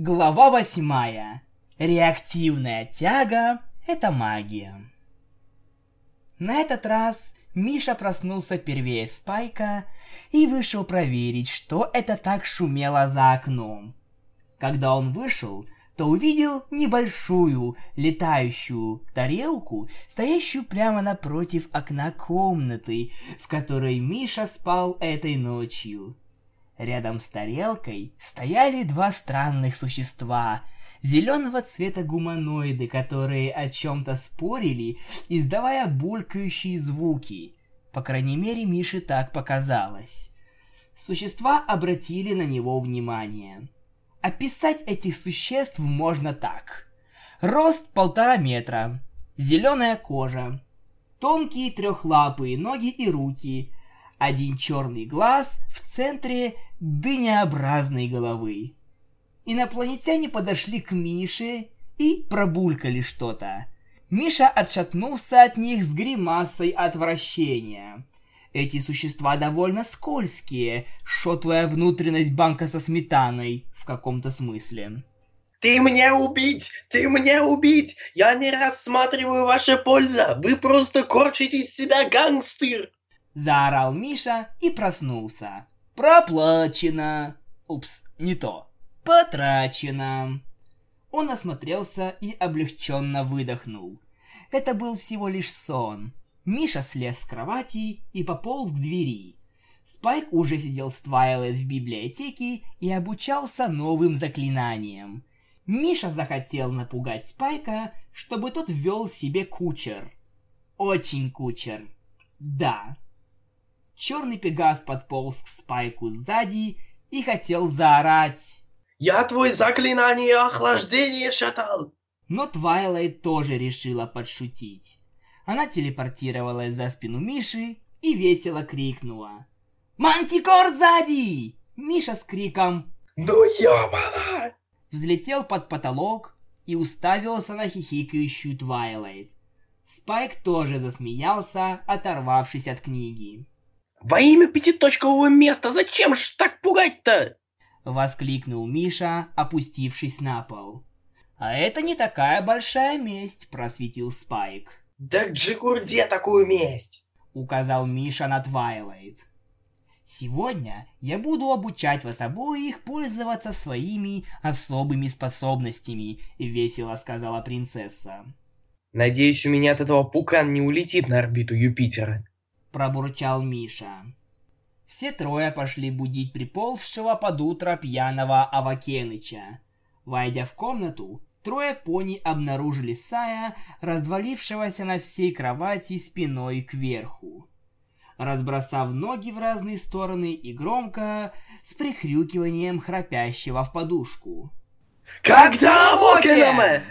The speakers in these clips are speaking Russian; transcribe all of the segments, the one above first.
Глава восьмая. Реактивная тяга – это магия. На этот раз Миша проснулся первее Спайка и вышел проверить, что это так шумело за окном. Когда он вышел, то увидел небольшую летающую тарелку, стоящую прямо напротив окна комнаты, в которой Миша спал этой ночью. Рядом с тарелкой стояли два странных существа. Зеленого цвета гуманоиды, которые о чем-то спорили, издавая булькающие звуки. По крайней мере, Мише так показалось. Существа обратили на него внимание. Описать этих существ можно так. Рост полтора метра, зеленая кожа, тонкие трехлапые ноги и руки, один черный глаз в центре дынеобразной головы. Инопланетяне подошли к Мише и пробулькали что-то. Миша отшатнулся от них с гримасой отвращения. Эти существа довольно скользкие, шотвая внутренность банка со сметаной в каком-то смысле. Ты мне убить! Ты мне убить! Я не рассматриваю ваша польза! Вы просто корчите из себя гангстер! Заорал Миша и проснулся. Проплачено. Упс, не то. Потрачено. Он осмотрелся и облегченно выдохнул. Это был всего лишь сон. Миша слез с кровати и пополз к двери. Спайк уже сидел с Твайлет в библиотеке и обучался новым заклинаниям. Миша захотел напугать Спайка, чтобы тот ввел себе кучер. Очень кучер. Да, Черный пегас подполз к Спайку сзади и хотел заорать. «Я твой заклинание охлаждения шатал!» Но Твайлайт тоже решила подшутить. Она телепортировалась за спину Миши и весело крикнула. «Мантикор сзади!» Миша с криком «Ну ёбана!» Взлетел под потолок и уставился на хихикающую Твайлайт. Спайк тоже засмеялся, оторвавшись от книги. Во имя пятиточкового места, зачем ж так пугать-то? Воскликнул Миша, опустившись на пол. А это не такая большая месть, просветил Спайк. Да Джигурде такую месть! Указал Миша на Твайлайт. Сегодня я буду обучать вас обоих пользоваться своими особыми способностями, весело сказала принцесса. Надеюсь, у меня от этого пукан не улетит на орбиту Юпитера пробурчал Миша. Все трое пошли будить приползшего под утро пьяного Авакеныча. Войдя в комнату, трое пони обнаружили Сая, развалившегося на всей кровати спиной кверху. Разбросав ноги в разные стороны и громко, с прихрюкиванием храпящего в подушку. «Когда Авакенаме?»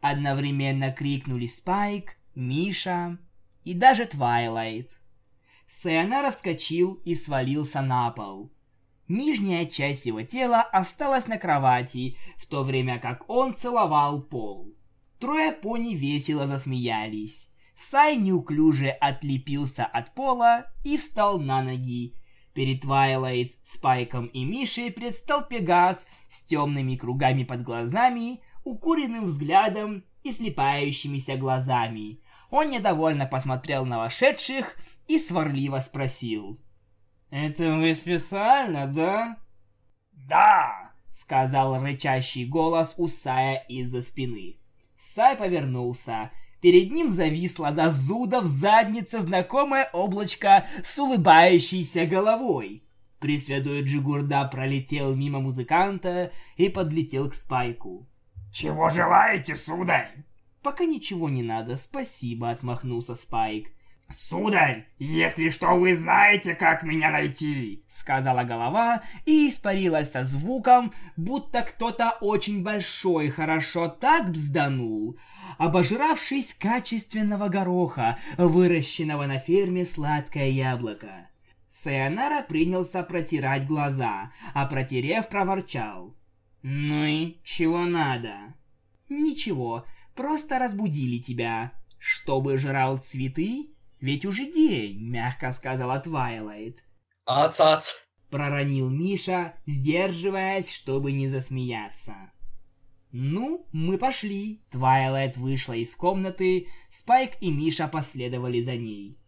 Одновременно крикнули Спайк, Миша и даже Твайлайт. Сайонара вскочил и свалился на пол. Нижняя часть его тела осталась на кровати, в то время как он целовал пол. Трое пони весело засмеялись. Сай неуклюже отлепился от пола и встал на ноги. Перед Твайлайт, Спайком и Мишей предстал Пегас с темными кругами под глазами, укуренным взглядом и слепающимися глазами. Он недовольно посмотрел на вошедших и сварливо спросил. «Это вы специально, да?» «Да!» — сказал рычащий голос у Сая из-за спины. Сай повернулся. Перед ним зависло до зуда в заднице знакомое облачко с улыбающейся головой. Пресвятой Джигурда пролетел мимо музыканта и подлетел к Спайку. «Чего желаете, сударь?» «Пока ничего не надо, спасибо», — отмахнулся Спайк. «Сударь, если что, вы знаете, как меня найти!» Сказала голова и испарилась со звуком, будто кто-то очень большой хорошо так бзданул, обожравшись качественного гороха, выращенного на ферме сладкое яблоко. Сайонара принялся протирать глаза, а протерев проворчал. «Ну и чего надо?» «Ничего, просто разбудили тебя. Чтобы жрал цветы, ведь уже день, мягко сказала Твайлайт. Ац-ац. Проронил Миша, сдерживаясь, чтобы не засмеяться. Ну, мы пошли. Твайлайт вышла из комнаты, Спайк и Миша последовали за ней.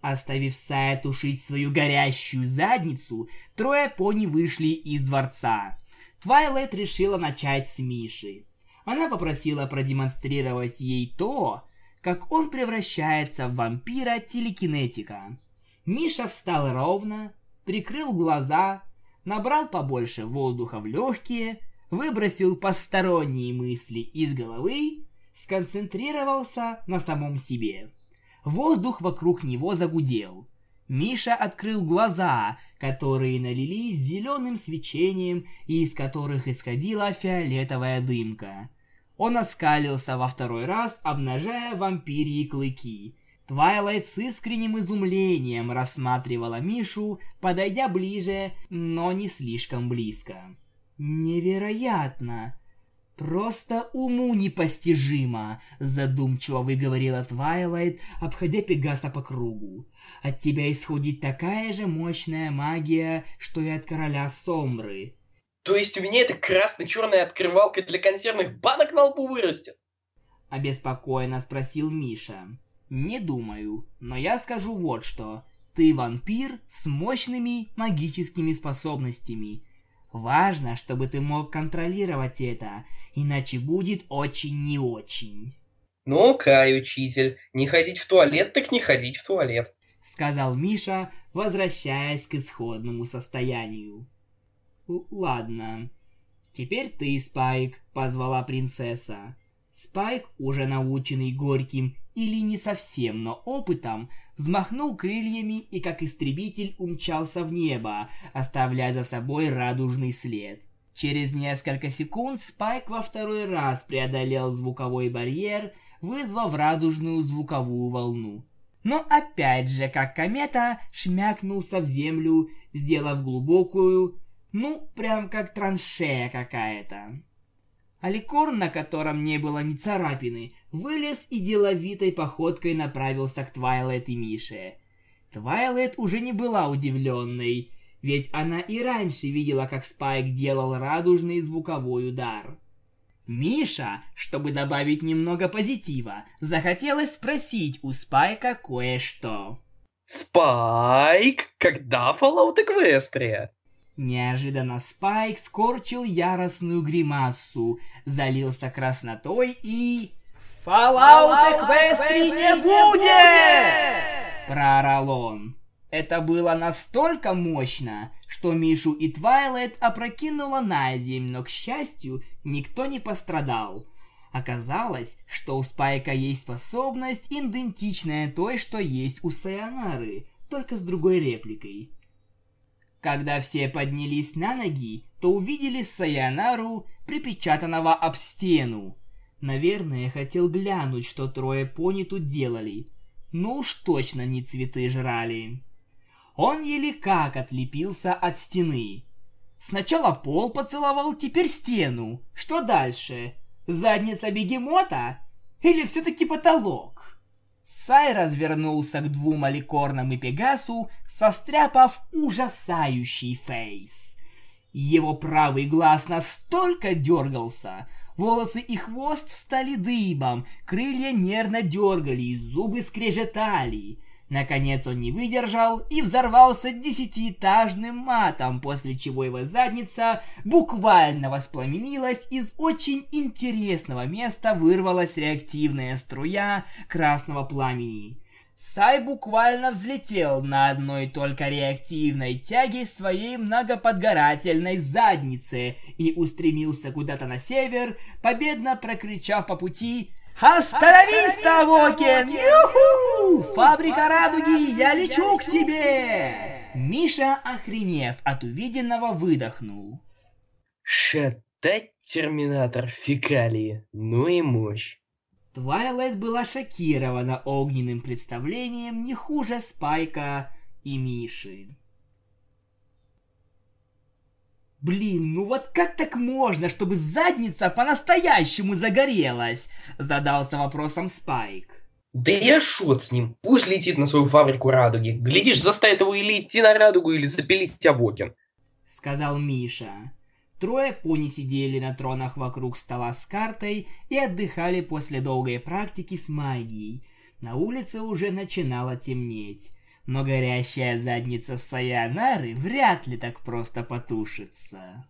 Оставив Сая тушить свою горящую задницу, трое пони вышли из дворца. Твайлайт решила начать с Миши. Она попросила продемонстрировать ей то, как он превращается в вампира-телекинетика. Миша встал ровно, прикрыл глаза, набрал побольше воздуха в легкие, выбросил посторонние мысли из головы, сконцентрировался на самом себе. Воздух вокруг него загудел. Миша открыл глаза, которые налились зеленым свечением и из которых исходила фиолетовая дымка. Он оскалился во второй раз, обнажая вампирьи клыки. Твайлайт с искренним изумлением рассматривала Мишу, подойдя ближе, но не слишком близко. «Невероятно! Просто уму непостижимо!» Задумчиво выговорила Твайлайт, обходя Пегаса по кругу. «От тебя исходит такая же мощная магия, что и от короля Сомры». То есть у меня эта красно-черная открывалка для консервных банок на лбу вырастет? Обеспокоенно спросил Миша. Не думаю, но я скажу вот что. Ты вампир с мощными магическими способностями. Важно, чтобы ты мог контролировать это, иначе будет очень не очень. Ну, Кай, учитель, не ходить в туалет, так не ходить в туалет. Сказал Миша, возвращаясь к исходному состоянию. Л ладно. Теперь ты, Спайк, позвала принцесса. Спайк, уже наученный горьким или не совсем, но опытом, взмахнул крыльями и как истребитель умчался в небо, оставляя за собой радужный след. Через несколько секунд Спайк во второй раз преодолел звуковой барьер, вызвав радужную звуковую волну. Но опять же, как комета, шмякнулся в землю, сделав глубокую, ну, прям как траншея какая-то. Аликорн, на котором не было ни царапины, вылез и деловитой походкой направился к Твайлет и Мише. Твайлет уже не была удивленной, ведь она и раньше видела, как Спайк делал радужный звуковой удар. Миша, чтобы добавить немного позитива, захотелось спросить у Спайка кое-что. Спайк, когда Fallout Эквестрия? Неожиданно Спайк скорчил яростную гримасу, залился краснотой и... «Fallout Эквестри не будет!» Проорал он. Это было настолько мощно, что Мишу и Твайлайт опрокинуло на землю, но, к счастью, никто не пострадал. Оказалось, что у Спайка есть способность, идентичная той, что есть у Сайонары, только с другой репликой. Когда все поднялись на ноги, то увидели Саянару, припечатанного об стену. Наверное, хотел глянуть, что трое пони тут делали. Ну уж точно не цветы жрали. Он еле как отлепился от стены. Сначала пол поцеловал, теперь стену. Что дальше? Задница бегемота? Или все-таки потолок? Сай развернулся к двум аликорнам и Пегасу, состряпав ужасающий фейс. Его правый глаз настолько дергался, волосы и хвост встали дыбом, крылья нервно дергали, зубы скрежетали. Наконец он не выдержал и взорвался десятиэтажным матом, после чего его задница буквально воспламенилась, из очень интересного места вырвалась реактивная струя красного пламени. Сай буквально взлетел на одной только реактивной тяге своей многоподгорательной задницы и устремился куда-то на север, победно прокричав по пути Остановись, Тавокин! Юху! Фабрика радуги, я лечу к тебе! Миша, охренев от увиденного, выдохнул. Шатать терминатор фекалии, ну и мощь. Твайлайт была шокирована огненным представлением не хуже Спайка и Миши. Блин, ну вот как так можно, чтобы задница по-настоящему загорелась? Задался вопросом Спайк. Да я шут с ним. Пусть летит на свою фабрику радуги. Глядишь, заставит его или идти на радугу, или запилить Awoken. Сказал Миша. Трое пони сидели на тронах вокруг стола с картой и отдыхали после долгой практики с магией. На улице уже начинало темнеть, но горящая задница Саянары вряд ли так просто потушится.